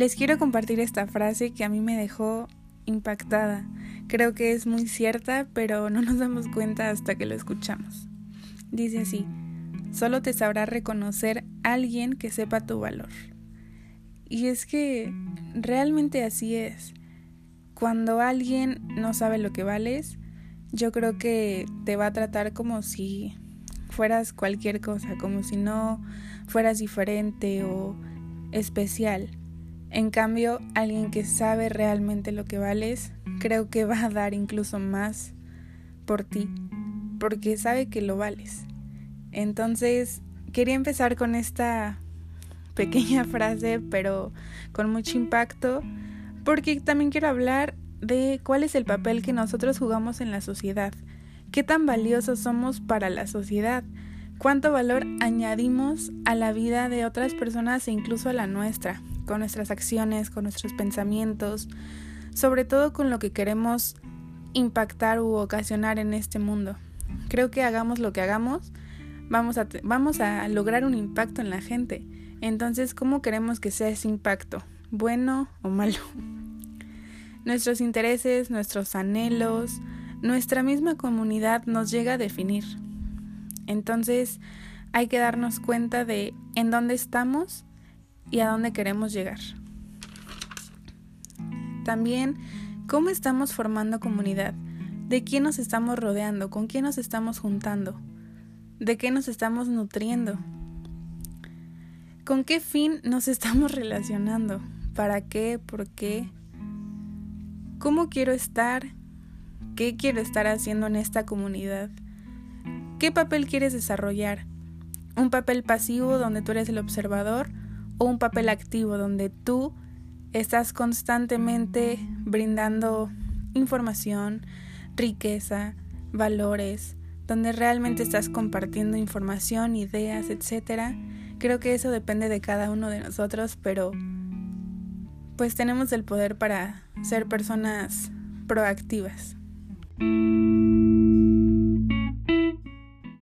Les quiero compartir esta frase que a mí me dejó impactada. Creo que es muy cierta, pero no nos damos cuenta hasta que lo escuchamos. Dice así, solo te sabrá reconocer alguien que sepa tu valor. Y es que realmente así es. Cuando alguien no sabe lo que vales, yo creo que te va a tratar como si fueras cualquier cosa, como si no fueras diferente o especial. En cambio, alguien que sabe realmente lo que vales, creo que va a dar incluso más por ti, porque sabe que lo vales. Entonces, quería empezar con esta pequeña frase, pero con mucho impacto, porque también quiero hablar de cuál es el papel que nosotros jugamos en la sociedad, qué tan valiosos somos para la sociedad, cuánto valor añadimos a la vida de otras personas e incluso a la nuestra, con nuestras acciones, con nuestros pensamientos, sobre todo con lo que queremos impactar u ocasionar en este mundo. Creo que hagamos lo que hagamos, vamos a, vamos a lograr un impacto en la gente. Entonces, ¿cómo queremos que sea ese impacto? ¿Bueno o malo? Nuestros intereses, nuestros anhelos, nuestra misma comunidad nos llega a definir. Entonces, hay que darnos cuenta de en dónde estamos y a dónde queremos llegar. También, cómo estamos formando comunidad, de quién nos estamos rodeando, con quién nos estamos juntando, de qué nos estamos nutriendo. ¿Con qué fin nos estamos relacionando? ¿Para qué? ¿Por qué? ¿Cómo quiero estar? ¿Qué quiero estar haciendo en esta comunidad? ¿Qué papel quieres desarrollar? ¿Un papel pasivo donde tú eres el observador o un papel activo donde tú estás constantemente brindando información, riqueza, valores, donde realmente estás compartiendo información, ideas, etcétera? Creo que eso depende de cada uno de nosotros, pero pues tenemos el poder para ser personas proactivas.